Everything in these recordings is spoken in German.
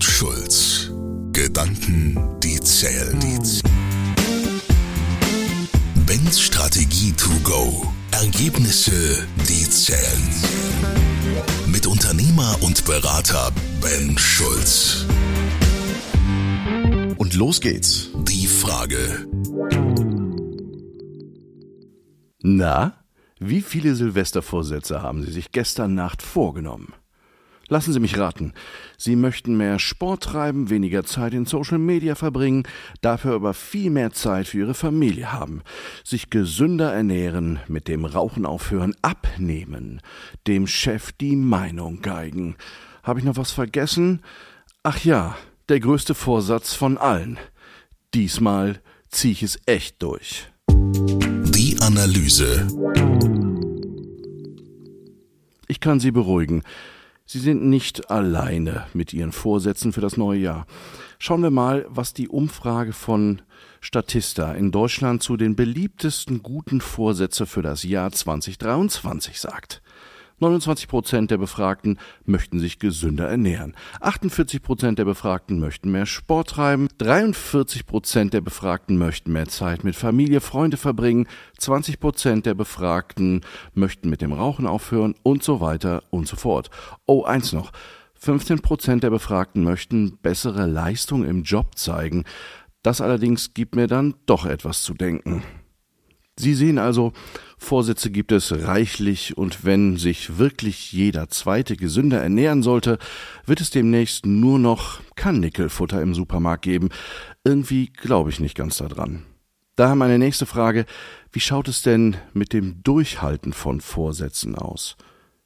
und Schulz. Gedanken, die zählen. Ben's Strategie to go. Ergebnisse, die zählen. Mit Unternehmer und Berater Ben Schulz. Und los geht's. Die Frage. Na, wie viele Silvestervorsätze haben Sie sich gestern Nacht vorgenommen? Lassen Sie mich raten. Sie möchten mehr Sport treiben, weniger Zeit in Social Media verbringen, dafür aber viel mehr Zeit für Ihre Familie haben, sich gesünder ernähren, mit dem Rauchen aufhören, abnehmen, dem Chef die Meinung geigen. Habe ich noch was vergessen? Ach ja, der größte Vorsatz von allen. Diesmal ziehe ich es echt durch. Die Analyse. Ich kann Sie beruhigen. Sie sind nicht alleine mit Ihren Vorsätzen für das neue Jahr. Schauen wir mal, was die Umfrage von Statista in Deutschland zu den beliebtesten guten Vorsätze für das Jahr 2023 sagt. 29 Prozent der Befragten möchten sich gesünder ernähren. 48 Prozent der Befragten möchten mehr Sport treiben. 43 Prozent der Befragten möchten mehr Zeit mit Familie, Freunde verbringen. 20 Prozent der Befragten möchten mit dem Rauchen aufhören und so weiter und so fort. Oh, eins noch. 15 Prozent der Befragten möchten bessere Leistung im Job zeigen. Das allerdings gibt mir dann doch etwas zu denken. Sie sehen also, Vorsätze gibt es reichlich und wenn sich wirklich jeder Zweite gesünder ernähren sollte, wird es demnächst nur noch Karnickelfutter im Supermarkt geben. Irgendwie glaube ich nicht ganz daran. Daher meine nächste Frage, wie schaut es denn mit dem Durchhalten von Vorsätzen aus?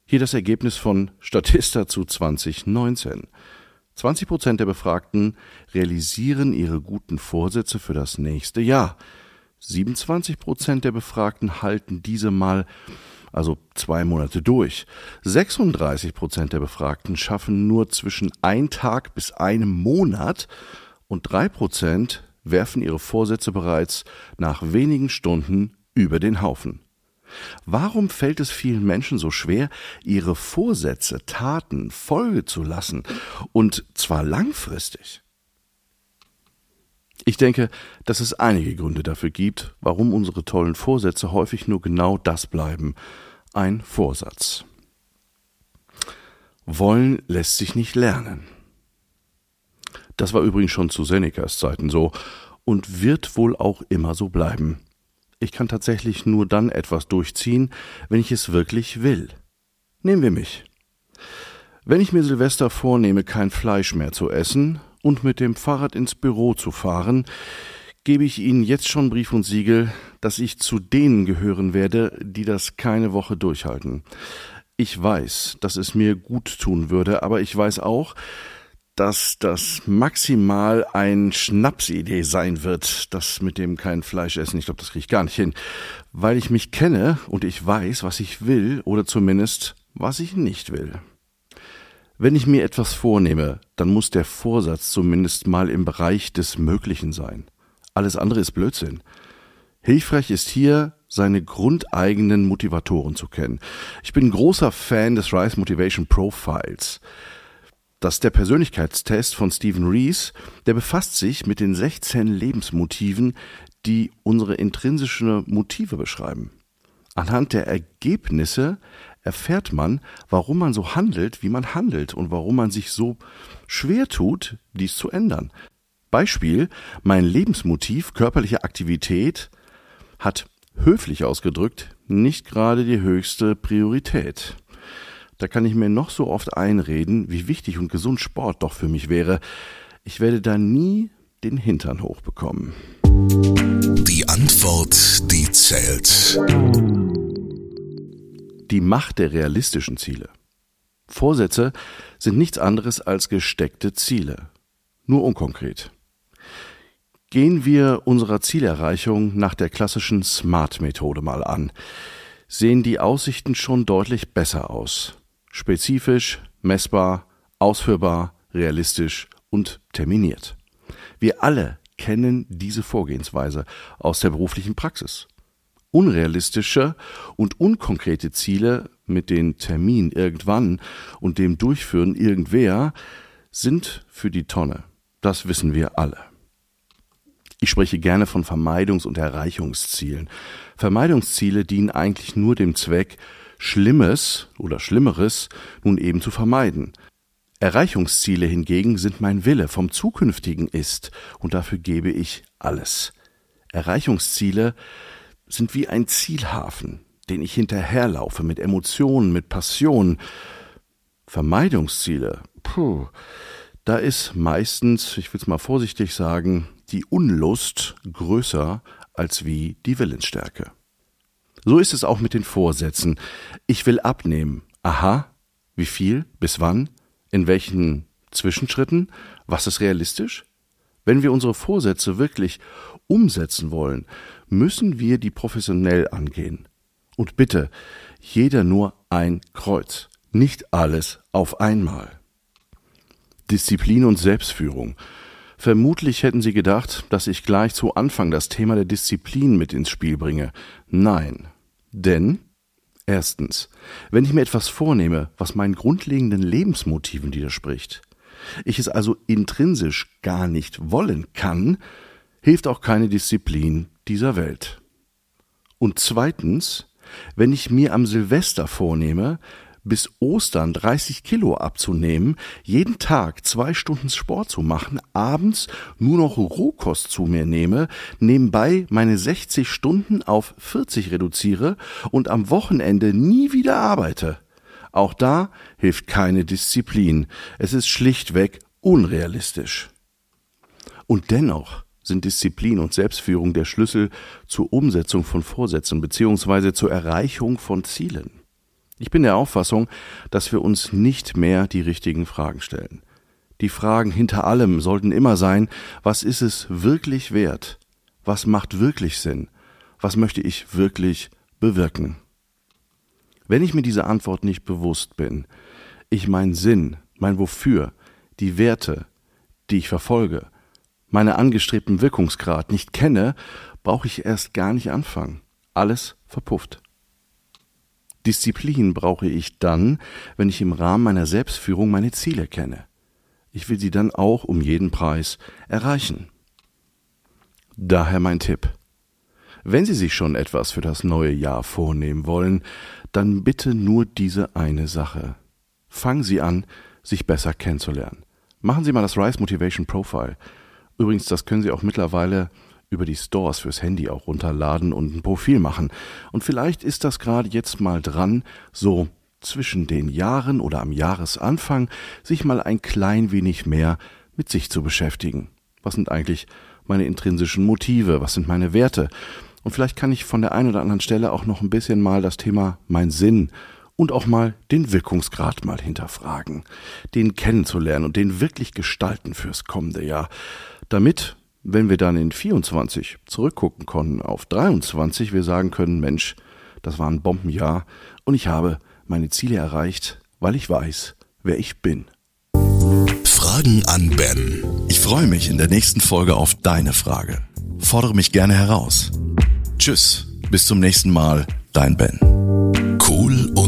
Hier das Ergebnis von Statista zu 2019. 20 Prozent der Befragten realisieren ihre guten Vorsätze für das nächste Jahr. 27 Prozent der Befragten halten diese mal also zwei Monate durch. 36 Prozent der Befragten schaffen nur zwischen ein Tag bis einem Monat und drei Prozent werfen ihre Vorsätze bereits nach wenigen Stunden über den Haufen. Warum fällt es vielen Menschen so schwer, ihre Vorsätze, Taten Folge zu lassen, und zwar langfristig? Ich denke, dass es einige Gründe dafür gibt, warum unsere tollen Vorsätze häufig nur genau das bleiben, ein Vorsatz. Wollen lässt sich nicht lernen. Das war übrigens schon zu Senecas Zeiten so und wird wohl auch immer so bleiben. Ich kann tatsächlich nur dann etwas durchziehen, wenn ich es wirklich will. Nehmen wir mich. Wenn ich mir Silvester vornehme, kein Fleisch mehr zu essen und mit dem Fahrrad ins Büro zu fahren, gebe ich Ihnen jetzt schon Brief und Siegel, dass ich zu denen gehören werde, die das keine Woche durchhalten. Ich weiß, dass es mir gut tun würde, aber ich weiß auch, dass das maximal ein Schnapsidee sein wird, das mit dem kein Fleisch essen. Ich glaube, das kriege ich gar nicht hin, weil ich mich kenne und ich weiß, was ich will oder zumindest was ich nicht will. Wenn ich mir etwas vornehme, dann muss der Vorsatz zumindest mal im Bereich des Möglichen sein. Alles andere ist Blödsinn. Hilfreich ist hier, seine grundeigenen Motivatoren zu kennen. Ich bin großer Fan des Rise Motivation Profiles. Das ist der Persönlichkeitstest von Stephen Rees, der befasst sich mit den 16 Lebensmotiven, die unsere intrinsischen Motive beschreiben. Anhand der Ergebnisse erfährt man, warum man so handelt, wie man handelt und warum man sich so schwer tut, dies zu ändern. Beispiel, mein Lebensmotiv körperliche Aktivität hat höflich ausgedrückt nicht gerade die höchste Priorität. Da kann ich mir noch so oft einreden, wie wichtig und gesund Sport doch für mich wäre. Ich werde da nie den Hintern hochbekommen. Die Antwort, die zählt die Macht der realistischen Ziele. Vorsätze sind nichts anderes als gesteckte Ziele, nur unkonkret. Gehen wir unserer Zielerreichung nach der klassischen SMART-Methode mal an, sehen die Aussichten schon deutlich besser aus. Spezifisch, messbar, ausführbar, realistisch und terminiert. Wir alle kennen diese Vorgehensweise aus der beruflichen Praxis unrealistische und unkonkrete Ziele mit den Termin irgendwann und dem Durchführen irgendwer sind für die Tonne. Das wissen wir alle. Ich spreche gerne von Vermeidungs- und Erreichungszielen. Vermeidungsziele dienen eigentlich nur dem Zweck, Schlimmes oder Schlimmeres nun eben zu vermeiden. Erreichungsziele hingegen sind mein Wille vom zukünftigen Ist, und dafür gebe ich alles. Erreichungsziele sind wie ein Zielhafen, den ich hinterherlaufe mit Emotionen, mit Passion. Vermeidungsziele, puh, da ist meistens, ich will es mal vorsichtig sagen, die Unlust größer als wie die Willensstärke. So ist es auch mit den Vorsätzen. Ich will abnehmen. Aha, wie viel, bis wann, in welchen Zwischenschritten, was ist realistisch? Wenn wir unsere Vorsätze wirklich umsetzen wollen, müssen wir die professionell angehen. Und bitte, jeder nur ein Kreuz, nicht alles auf einmal. Disziplin und Selbstführung. Vermutlich hätten Sie gedacht, dass ich gleich zu Anfang das Thema der Disziplin mit ins Spiel bringe. Nein. Denn erstens, wenn ich mir etwas vornehme, was meinen grundlegenden Lebensmotiven widerspricht, ich es also intrinsisch gar nicht wollen kann, hilft auch keine Disziplin dieser Welt. Und zweitens, wenn ich mir am Silvester vornehme, bis Ostern 30 Kilo abzunehmen, jeden Tag zwei Stunden Sport zu machen, abends nur noch Rohkost zu mir nehme, nebenbei meine 60 Stunden auf 40 reduziere und am Wochenende nie wieder arbeite. Auch da hilft keine Disziplin. Es ist schlichtweg unrealistisch. Und dennoch sind Disziplin und Selbstführung der Schlüssel zur Umsetzung von Vorsätzen bzw. zur Erreichung von Zielen. Ich bin der Auffassung, dass wir uns nicht mehr die richtigen Fragen stellen. Die Fragen hinter allem sollten immer sein, was ist es wirklich wert? Was macht wirklich Sinn? Was möchte ich wirklich bewirken? Wenn ich mir diese Antwort nicht bewusst bin, ich mein Sinn, mein Wofür, die Werte, die ich verfolge, meine angestrebten Wirkungsgrad nicht kenne, brauche ich erst gar nicht anfangen. Alles verpufft. Disziplin brauche ich dann, wenn ich im Rahmen meiner Selbstführung meine Ziele kenne. Ich will sie dann auch um jeden Preis erreichen. Daher mein Tipp. Wenn Sie sich schon etwas für das neue Jahr vornehmen wollen, dann bitte nur diese eine Sache. Fangen Sie an, sich besser kennenzulernen. Machen Sie mal das Rise Motivation Profile. Übrigens, das können Sie auch mittlerweile über die Stores fürs Handy auch runterladen und ein Profil machen. Und vielleicht ist das gerade jetzt mal dran, so zwischen den Jahren oder am Jahresanfang sich mal ein klein wenig mehr mit sich zu beschäftigen. Was sind eigentlich meine intrinsischen Motive? Was sind meine Werte? Und vielleicht kann ich von der einen oder anderen Stelle auch noch ein bisschen mal das Thema mein Sinn und auch mal den Wirkungsgrad mal hinterfragen, den kennenzulernen und den wirklich gestalten fürs kommende Jahr, damit wenn wir dann in 24 zurückgucken konnten auf 23, wir sagen können, Mensch, das war ein Bombenjahr und ich habe meine Ziele erreicht, weil ich weiß, wer ich bin. Fragen an Ben. Ich freue mich in der nächsten Folge auf deine Frage. Fordere mich gerne heraus. Tschüss, bis zum nächsten Mal, dein Ben.